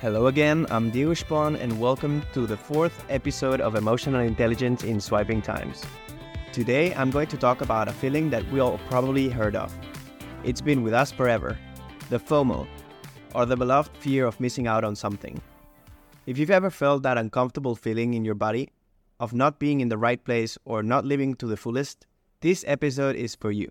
Hello again, I'm Diego and welcome to the fourth episode of Emotional Intelligence in Swiping Times. Today, I'm going to talk about a feeling that we all probably heard of. It's been with us forever the FOMO, or the beloved fear of missing out on something. If you've ever felt that uncomfortable feeling in your body of not being in the right place or not living to the fullest, this episode is for you.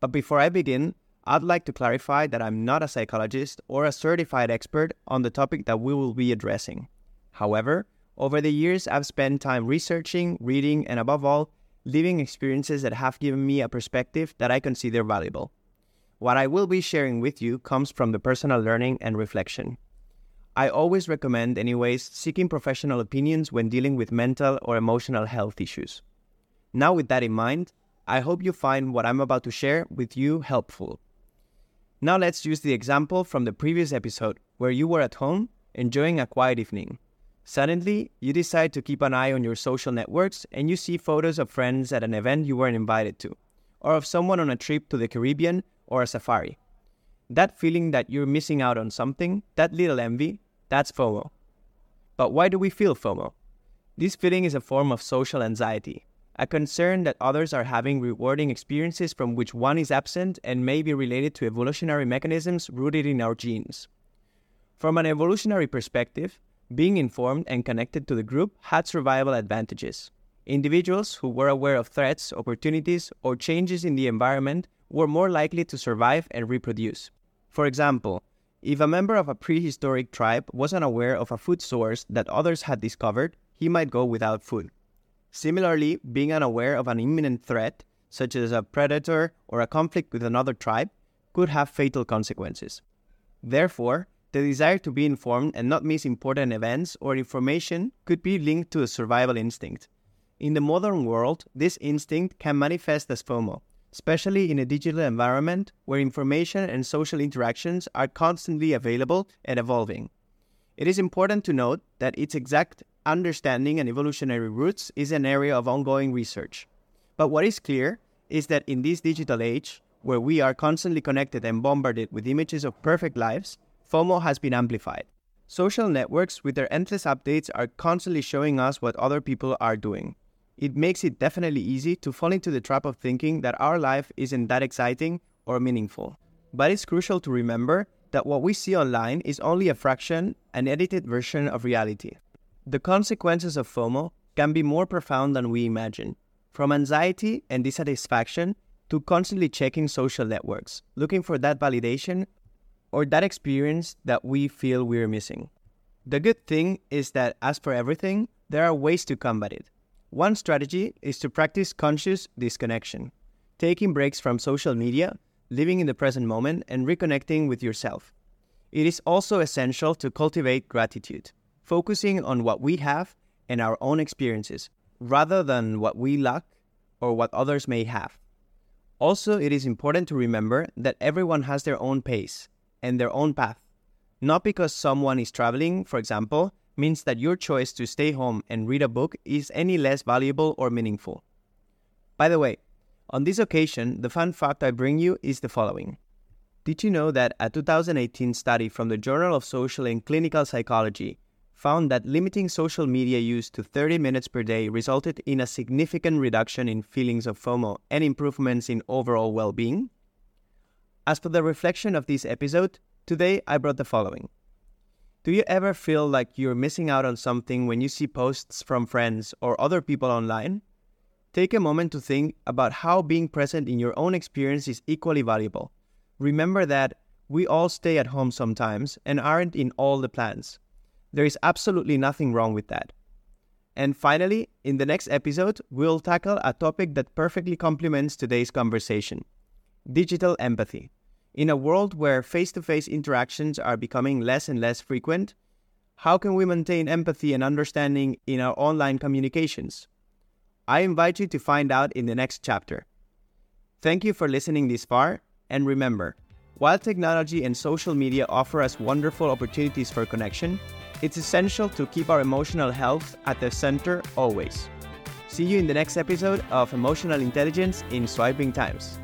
But before I begin, I'd like to clarify that I'm not a psychologist or a certified expert on the topic that we will be addressing. However, over the years, I've spent time researching, reading, and above all, living experiences that have given me a perspective that I consider valuable. What I will be sharing with you comes from the personal learning and reflection. I always recommend, anyways, seeking professional opinions when dealing with mental or emotional health issues. Now, with that in mind, I hope you find what I'm about to share with you helpful. Now let's use the example from the previous episode where you were at home enjoying a quiet evening. Suddenly, you decide to keep an eye on your social networks and you see photos of friends at an event you weren't invited to, or of someone on a trip to the Caribbean or a safari. That feeling that you're missing out on something, that little envy, that's FOMO. But why do we feel FOMO? This feeling is a form of social anxiety, a concern that others are having rewarding experiences from which one is absent and may be related to evolutionary mechanisms rooted in our genes. From an evolutionary perspective, being informed and connected to the group had survival advantages. Individuals who were aware of threats, opportunities, or changes in the environment were more likely to survive and reproduce. For example, if a member of a prehistoric tribe was unaware of a food source that others had discovered, he might go without food. Similarly, being unaware of an imminent threat, such as a predator or a conflict with another tribe, could have fatal consequences. Therefore, the desire to be informed and not miss important events or information could be linked to a survival instinct. In the modern world, this instinct can manifest as FOMO, especially in a digital environment where information and social interactions are constantly available and evolving. It is important to note that its exact understanding and evolutionary roots is an area of ongoing research. But what is clear is that in this digital age, where we are constantly connected and bombarded with images of perfect lives, FOMO has been amplified. Social networks, with their endless updates, are constantly showing us what other people are doing. It makes it definitely easy to fall into the trap of thinking that our life isn't that exciting or meaningful. But it's crucial to remember that what we see online is only a fraction, an edited version of reality. The consequences of FOMO can be more profound than we imagine, from anxiety and dissatisfaction to constantly checking social networks, looking for that validation or that experience that we feel we're missing. The good thing is that, as for everything, there are ways to combat it. One strategy is to practice conscious disconnection, taking breaks from social media, living in the present moment, and reconnecting with yourself. It is also essential to cultivate gratitude focusing on what we have and our own experiences rather than what we lack or what others may have. Also, it is important to remember that everyone has their own pace and their own path. Not because someone is traveling, for example, means that your choice to stay home and read a book is any less valuable or meaningful. By the way, on this occasion, the fun fact I bring you is the following. Did you know that a 2018 study from the Journal of Social and Clinical Psychology found that limiting social media use to 30 minutes per day resulted in a significant reduction in feelings of FOMO and improvements in overall well being? As for the reflection of this episode, today I brought the following. Do you ever feel like you're missing out on something when you see posts from friends or other people online? Take a moment to think about how being present in your own experience is equally valuable. Remember that we all stay at home sometimes and aren't in all the plans. There is absolutely nothing wrong with that. And finally, in the next episode, we'll tackle a topic that perfectly complements today's conversation digital empathy. In a world where face to face interactions are becoming less and less frequent, how can we maintain empathy and understanding in our online communications? I invite you to find out in the next chapter. Thank you for listening this far, and remember, while technology and social media offer us wonderful opportunities for connection, it's essential to keep our emotional health at the center always. See you in the next episode of Emotional Intelligence in Swiping Times.